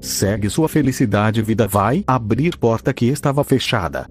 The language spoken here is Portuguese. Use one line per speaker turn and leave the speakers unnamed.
Segue sua felicidade vida vai abrir porta que estava fechada.